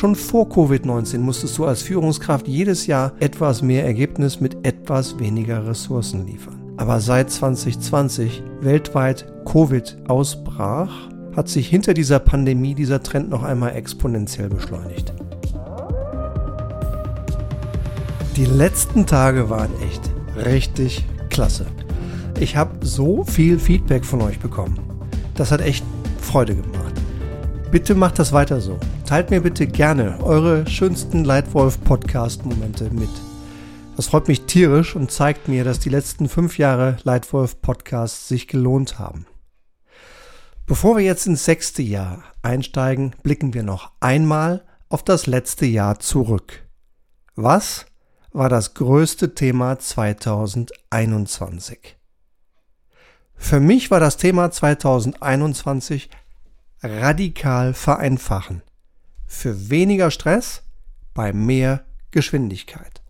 Schon vor Covid-19 musstest du als Führungskraft jedes Jahr etwas mehr Ergebnis mit etwas weniger Ressourcen liefern. Aber seit 2020 weltweit Covid ausbrach, hat sich hinter dieser Pandemie dieser Trend noch einmal exponentiell beschleunigt. Die letzten Tage waren echt richtig klasse. Ich habe so viel Feedback von euch bekommen. Das hat echt Freude gemacht. Bitte macht das weiter so. Teilt mir bitte gerne eure schönsten Leitwolf-Podcast-Momente mit. Das freut mich tierisch und zeigt mir, dass die letzten fünf Jahre Leitwolf-Podcasts sich gelohnt haben. Bevor wir jetzt ins sechste Jahr einsteigen, blicken wir noch einmal auf das letzte Jahr zurück. Was war das größte Thema 2021? Für mich war das Thema 2021 radikal vereinfachen. Für weniger Stress bei mehr Geschwindigkeit.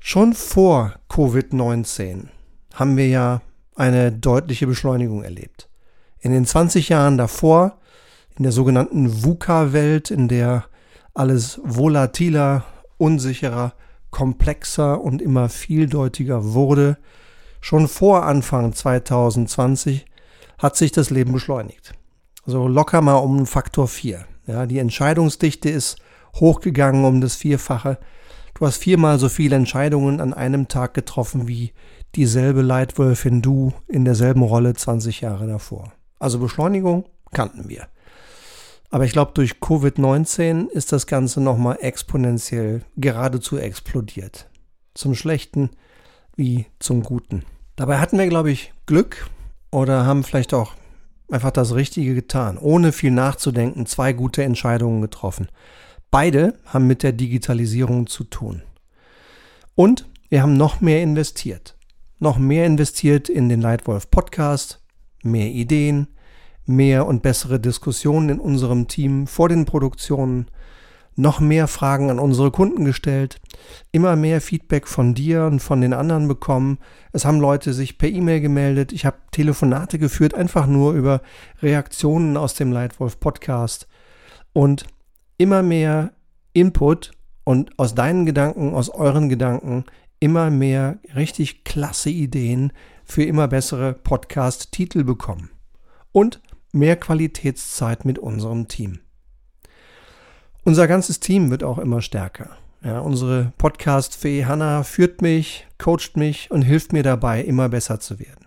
Schon vor Covid-19 haben wir ja eine deutliche Beschleunigung erlebt. In den 20 Jahren davor, in der sogenannten VUCA-Welt, in der alles volatiler, unsicherer, komplexer und immer vieldeutiger wurde, schon vor Anfang 2020 hat sich das Leben beschleunigt. So locker mal um Faktor 4. Ja, die Entscheidungsdichte ist hochgegangen um das Vierfache. Du hast viermal so viele Entscheidungen an einem Tag getroffen wie dieselbe Leitwölfin du in derselben Rolle 20 Jahre davor. Also Beschleunigung kannten wir. Aber ich glaube, durch Covid-19 ist das Ganze nochmal exponentiell geradezu explodiert. Zum Schlechten wie zum Guten. Dabei hatten wir, glaube ich, Glück oder haben vielleicht auch einfach das Richtige getan, ohne viel nachzudenken, zwei gute Entscheidungen getroffen. Beide haben mit der Digitalisierung zu tun. Und wir haben noch mehr investiert. Noch mehr investiert in den Leitwolf Podcast, mehr Ideen, mehr und bessere Diskussionen in unserem Team vor den Produktionen, noch mehr Fragen an unsere Kunden gestellt, immer mehr Feedback von dir und von den anderen bekommen. Es haben Leute sich per E-Mail gemeldet. Ich habe Telefonate geführt, einfach nur über Reaktionen aus dem Leitwolf Podcast und immer mehr Input und aus deinen Gedanken, aus euren Gedanken immer mehr richtig klasse Ideen für immer bessere Podcast-Titel bekommen. Und mehr Qualitätszeit mit unserem Team. Unser ganzes Team wird auch immer stärker. Ja, unsere Podcast-Fee Hanna führt mich, coacht mich und hilft mir dabei, immer besser zu werden.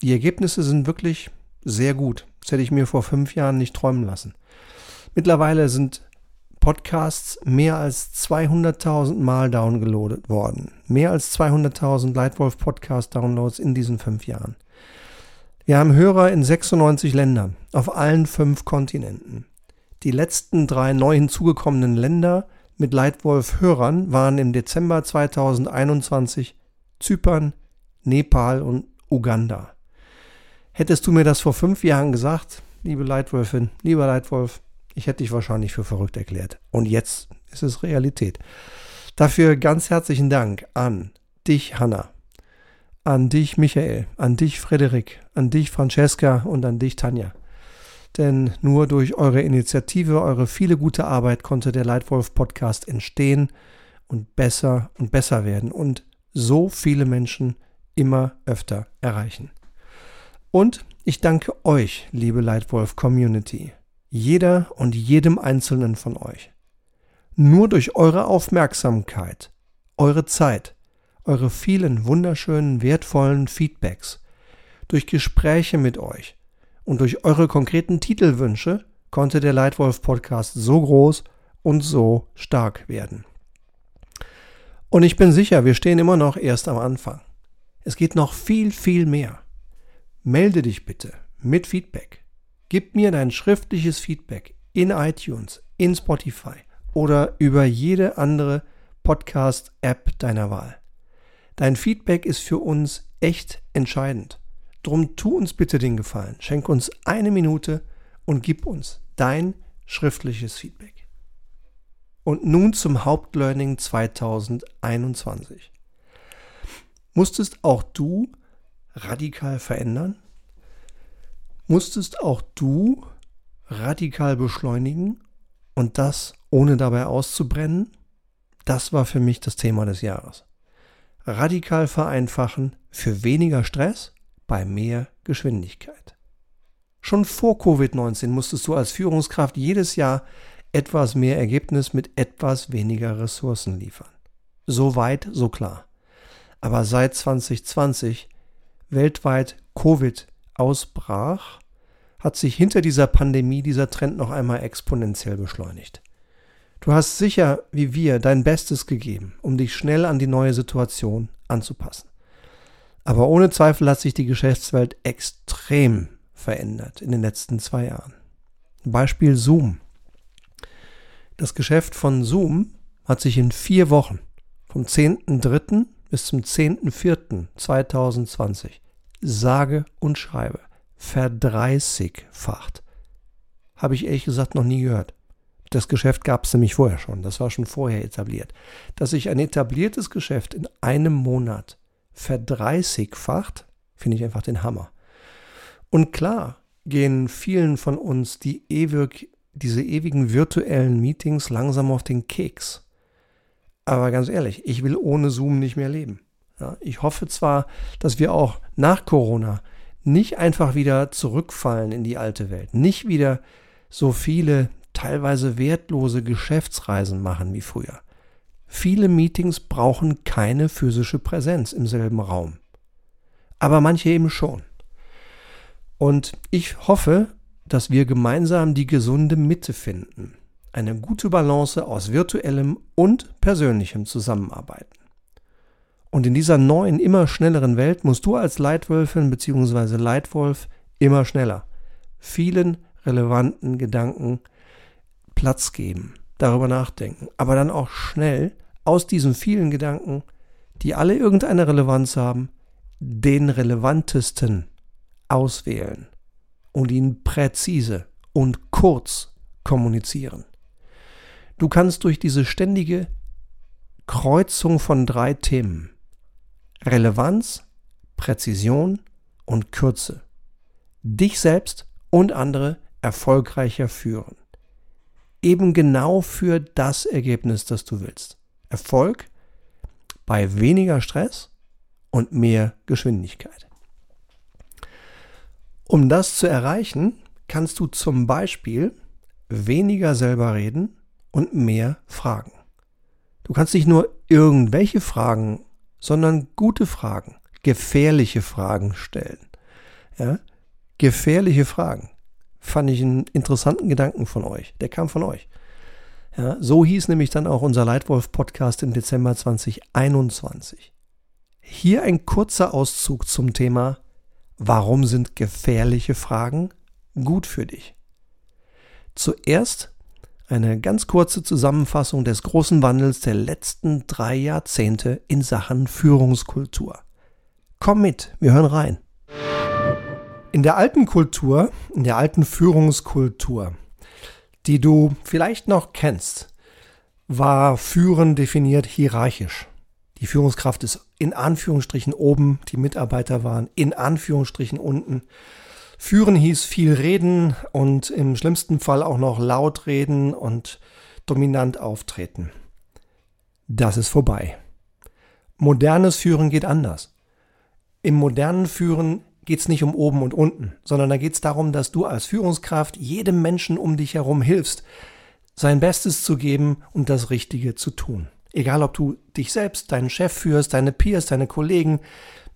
Die Ergebnisse sind wirklich sehr gut. Das hätte ich mir vor fünf Jahren nicht träumen lassen. Mittlerweile sind Podcasts mehr als 200.000 Mal downgeloadet worden. Mehr als 200.000 Lightwolf Podcast Downloads in diesen fünf Jahren. Wir haben Hörer in 96 Ländern, auf allen fünf Kontinenten. Die letzten drei neu hinzugekommenen Länder mit Leitwolf-Hörern waren im Dezember 2021 Zypern, Nepal und Uganda. Hättest du mir das vor fünf Jahren gesagt, liebe Leitwölfin, lieber Leitwolf, ich hätte dich wahrscheinlich für verrückt erklärt. Und jetzt ist es Realität. Dafür ganz herzlichen Dank an dich, Hanna, an dich, Michael, an dich, Frederik, an dich, Francesca und an dich, Tanja. Denn nur durch eure Initiative, eure viele gute Arbeit konnte der Leitwolf Podcast entstehen und besser und besser werden und so viele Menschen immer öfter erreichen. Und ich danke euch, liebe Leitwolf Community, jeder und jedem einzelnen von euch. Nur durch eure Aufmerksamkeit, eure Zeit, eure vielen wunderschönen, wertvollen Feedbacks, durch Gespräche mit euch und durch eure konkreten Titelwünsche konnte der Leitwolf Podcast so groß und so stark werden. Und ich bin sicher, wir stehen immer noch erst am Anfang. Es geht noch viel, viel mehr. Melde dich bitte mit Feedback. Gib mir dein schriftliches Feedback in iTunes, in Spotify oder über jede andere Podcast-App deiner Wahl. Dein Feedback ist für uns echt entscheidend. Drum tu uns bitte den Gefallen. Schenk uns eine Minute und gib uns dein schriftliches Feedback. Und nun zum Hauptlearning 2021. Musstest auch du radikal verändern? Musstest auch du radikal beschleunigen Und das ohne dabei auszubrennen, das war für mich das Thema des Jahres. Radikal vereinfachen für weniger Stress bei mehr Geschwindigkeit. Schon vor Covid-19 musstest du als Führungskraft jedes Jahr etwas mehr Ergebnis mit etwas weniger Ressourcen liefern. So weit, so klar. Aber seit 2020 weltweit Covid ausbrach, hat sich hinter dieser Pandemie dieser Trend noch einmal exponentiell beschleunigt. Du hast sicher, wie wir, dein Bestes gegeben, um dich schnell an die neue Situation anzupassen. Aber ohne Zweifel hat sich die Geschäftswelt extrem verändert in den letzten zwei Jahren. Beispiel Zoom. Das Geschäft von Zoom hat sich in vier Wochen vom 10.3. bis zum 10.4.2020 sage und schreibe verdreißigfacht. Habe ich ehrlich gesagt noch nie gehört. Das Geschäft gab es nämlich vorher schon. Das war schon vorher etabliert. Dass sich ein etabliertes Geschäft in einem Monat verdreißigfacht, finde ich einfach den Hammer. Und klar gehen vielen von uns die ewig, diese ewigen virtuellen Meetings langsam auf den Keks. Aber ganz ehrlich, ich will ohne Zoom nicht mehr leben. Ja, ich hoffe zwar, dass wir auch nach Corona nicht einfach wieder zurückfallen in die alte Welt, nicht wieder so viele teilweise wertlose Geschäftsreisen machen wie früher. Viele Meetings brauchen keine physische Präsenz im selben Raum. Aber manche eben schon. Und ich hoffe, dass wir gemeinsam die gesunde Mitte finden. Eine gute Balance aus virtuellem und persönlichem Zusammenarbeiten. Und in dieser neuen, immer schnelleren Welt musst du als Leitwölfin bzw. Leitwolf immer schneller vielen relevanten Gedanken Platz geben, darüber nachdenken, aber dann auch schnell aus diesen vielen Gedanken, die alle irgendeine Relevanz haben, den relevantesten auswählen und ihn präzise und kurz kommunizieren. Du kannst durch diese ständige Kreuzung von drei Themen Relevanz, Präzision und Kürze dich selbst und andere erfolgreicher führen eben genau für das Ergebnis, das du willst. Erfolg bei weniger Stress und mehr Geschwindigkeit. Um das zu erreichen, kannst du zum Beispiel weniger selber reden und mehr fragen. Du kannst nicht nur irgendwelche Fragen, sondern gute Fragen, gefährliche Fragen stellen. Ja? Gefährliche Fragen fand ich einen interessanten Gedanken von euch. Der kam von euch. Ja, so hieß nämlich dann auch unser Leitwolf-Podcast im Dezember 2021. Hier ein kurzer Auszug zum Thema Warum sind gefährliche Fragen gut für dich? Zuerst eine ganz kurze Zusammenfassung des großen Wandels der letzten drei Jahrzehnte in Sachen Führungskultur. Komm mit, wir hören rein. In der alten Kultur, in der alten Führungskultur, die du vielleicht noch kennst, war Führen definiert hierarchisch. Die Führungskraft ist in Anführungsstrichen oben, die Mitarbeiter waren in Anführungsstrichen unten. Führen hieß viel reden und im schlimmsten Fall auch noch laut reden und dominant auftreten. Das ist vorbei. Modernes Führen geht anders. Im modernen Führen geht es nicht um oben und unten, sondern da geht es darum, dass du als Führungskraft jedem Menschen um dich herum hilfst, sein Bestes zu geben und das Richtige zu tun. Egal, ob du dich selbst, deinen Chef führst, deine Peers, deine Kollegen,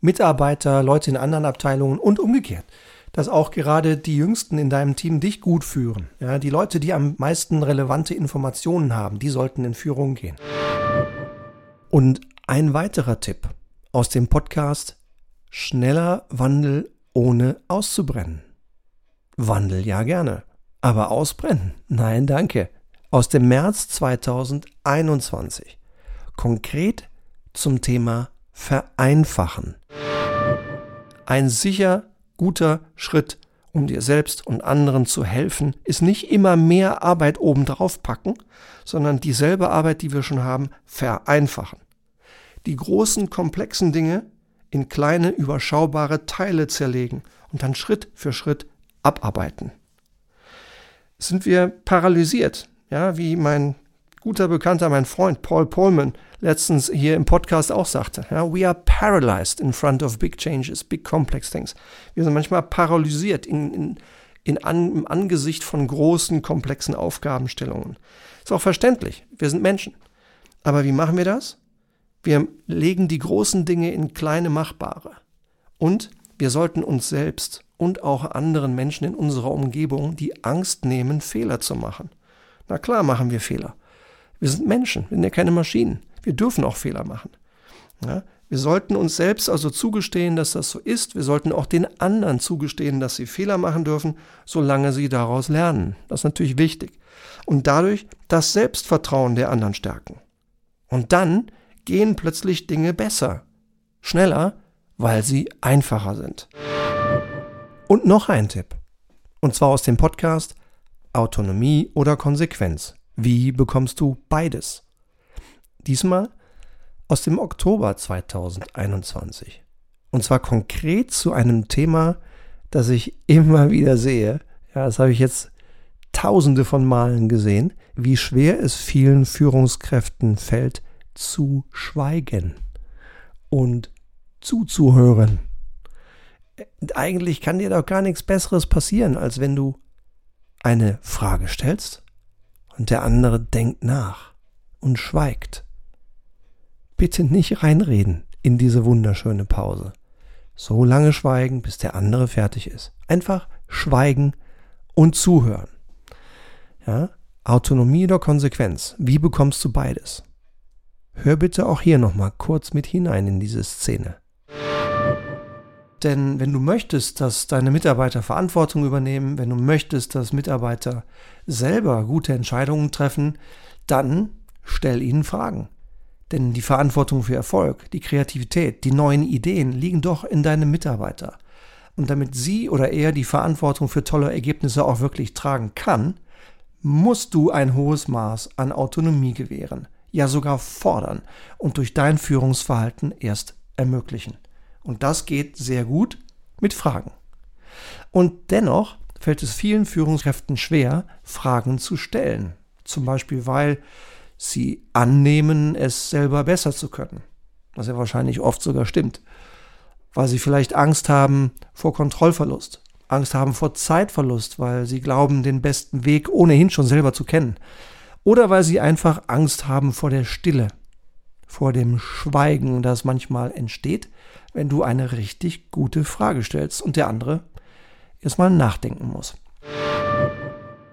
Mitarbeiter, Leute in anderen Abteilungen und umgekehrt. Dass auch gerade die Jüngsten in deinem Team dich gut führen. Ja, die Leute, die am meisten relevante Informationen haben, die sollten in Führung gehen. Und ein weiterer Tipp aus dem Podcast Schneller Wandel ohne auszubrennen. Wandel ja gerne, aber ausbrennen? Nein, danke. Aus dem März 2021. Konkret zum Thema Vereinfachen. Ein sicher guter Schritt, um dir selbst und anderen zu helfen, ist nicht immer mehr Arbeit obendrauf packen, sondern dieselbe Arbeit, die wir schon haben, vereinfachen. Die großen, komplexen Dinge in kleine, überschaubare Teile zerlegen und dann Schritt für Schritt abarbeiten. Sind wir paralysiert, Ja, wie mein guter Bekannter, mein Freund Paul Pullman letztens hier im Podcast auch sagte. Ja, we are paralyzed in front of big changes, big complex things. Wir sind manchmal paralysiert in, in, in an, im Angesicht von großen, komplexen Aufgabenstellungen. Ist auch verständlich. Wir sind Menschen. Aber wie machen wir das? Wir legen die großen Dinge in kleine machbare. Und wir sollten uns selbst und auch anderen Menschen in unserer Umgebung die Angst nehmen, Fehler zu machen. Na klar machen wir Fehler. Wir sind Menschen, wir sind ja keine Maschinen. Wir dürfen auch Fehler machen. Ja? Wir sollten uns selbst also zugestehen, dass das so ist. Wir sollten auch den anderen zugestehen, dass sie Fehler machen dürfen, solange sie daraus lernen. Das ist natürlich wichtig. Und dadurch das Selbstvertrauen der anderen stärken. Und dann gehen plötzlich Dinge besser, schneller, weil sie einfacher sind. Und noch ein Tipp. Und zwar aus dem Podcast Autonomie oder Konsequenz. Wie bekommst du beides? Diesmal aus dem Oktober 2021. Und zwar konkret zu einem Thema, das ich immer wieder sehe. Ja, das habe ich jetzt tausende von Malen gesehen, wie schwer es vielen Führungskräften fällt, zu schweigen und zuzuhören. Eigentlich kann dir doch gar nichts Besseres passieren, als wenn du eine Frage stellst und der andere denkt nach und schweigt. Bitte nicht reinreden in diese wunderschöne Pause. So lange schweigen, bis der andere fertig ist. Einfach schweigen und zuhören. Ja? Autonomie oder Konsequenz? Wie bekommst du beides? Hör bitte auch hier nochmal kurz mit hinein in diese Szene. Denn wenn du möchtest, dass deine Mitarbeiter Verantwortung übernehmen, wenn du möchtest, dass Mitarbeiter selber gute Entscheidungen treffen, dann stell ihnen Fragen. Denn die Verantwortung für Erfolg, die Kreativität, die neuen Ideen liegen doch in deinem Mitarbeiter. Und damit sie oder er die Verantwortung für tolle Ergebnisse auch wirklich tragen kann, musst du ein hohes Maß an Autonomie gewähren, ja sogar fordern und durch dein Führungsverhalten erst ermöglichen. Und das geht sehr gut mit Fragen. Und dennoch fällt es vielen Führungskräften schwer, Fragen zu stellen. Zum Beispiel, weil sie annehmen, es selber besser zu können. Was ja wahrscheinlich oft sogar stimmt. Weil sie vielleicht Angst haben vor Kontrollverlust, Angst haben vor Zeitverlust, weil sie glauben, den besten Weg ohnehin schon selber zu kennen. Oder weil sie einfach Angst haben vor der Stille, vor dem Schweigen, das manchmal entsteht, wenn du eine richtig gute Frage stellst und der andere erstmal nachdenken muss.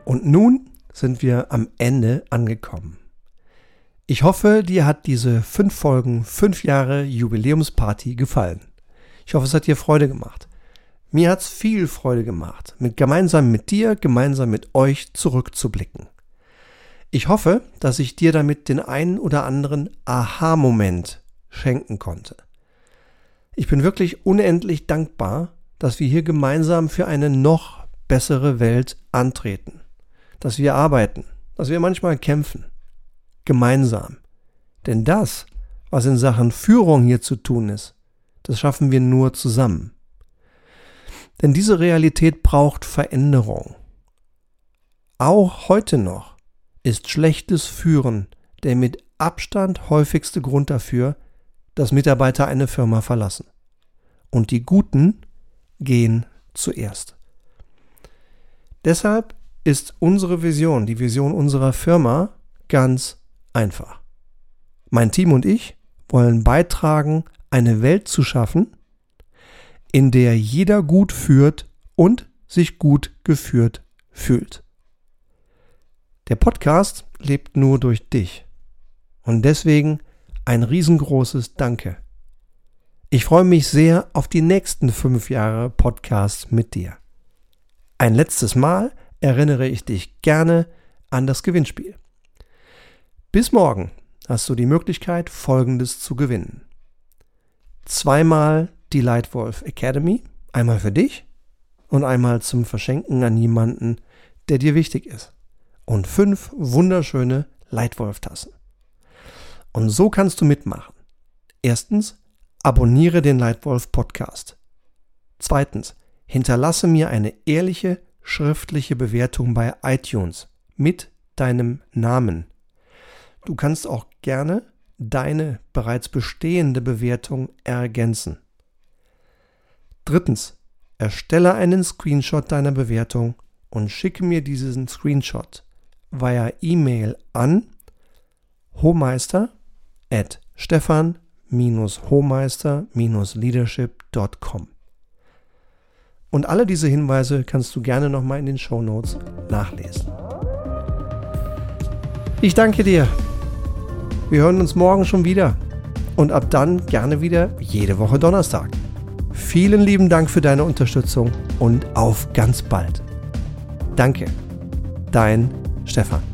Und nun sind wir am Ende angekommen. Ich hoffe, dir hat diese fünf Folgen, fünf Jahre Jubiläumsparty gefallen. Ich hoffe, es hat dir Freude gemacht. Mir hat es viel Freude gemacht, mit gemeinsam mit dir, gemeinsam mit euch zurückzublicken. Ich hoffe, dass ich dir damit den einen oder anderen Aha-Moment schenken konnte. Ich bin wirklich unendlich dankbar, dass wir hier gemeinsam für eine noch bessere Welt antreten, dass wir arbeiten, dass wir manchmal kämpfen, gemeinsam. Denn das, was in Sachen Führung hier zu tun ist, das schaffen wir nur zusammen. Denn diese Realität braucht Veränderung. Auch heute noch ist schlechtes Führen der mit Abstand häufigste Grund dafür, dass Mitarbeiter eine Firma verlassen. Und die Guten gehen zuerst. Deshalb ist unsere Vision, die Vision unserer Firma, ganz einfach. Mein Team und ich wollen beitragen, eine Welt zu schaffen, in der jeder gut führt und sich gut geführt fühlt. Der Podcast lebt nur durch dich. Und deswegen ein riesengroßes Danke. Ich freue mich sehr auf die nächsten fünf Jahre Podcast mit dir. Ein letztes Mal erinnere ich dich gerne an das Gewinnspiel. Bis morgen hast du die Möglichkeit, Folgendes zu gewinnen. Zweimal die Lightwolf Academy, einmal für dich und einmal zum Verschenken an jemanden, der dir wichtig ist. Und fünf wunderschöne Lightwolf-Tassen. Und so kannst du mitmachen. Erstens, abonniere den Lightwolf Podcast. Zweitens, hinterlasse mir eine ehrliche schriftliche Bewertung bei iTunes mit deinem Namen. Du kannst auch gerne deine bereits bestehende Bewertung ergänzen. Drittens, erstelle einen Screenshot deiner Bewertung und schicke mir diesen Screenshot via E-Mail an homeister at stefan-homeister-leadership.com. Und alle diese Hinweise kannst du gerne nochmal in den Show Notes nachlesen. Ich danke dir. Wir hören uns morgen schon wieder. Und ab dann gerne wieder jede Woche Donnerstag. Vielen lieben Dank für deine Unterstützung und auf ganz bald. Danke. Dein Stefan.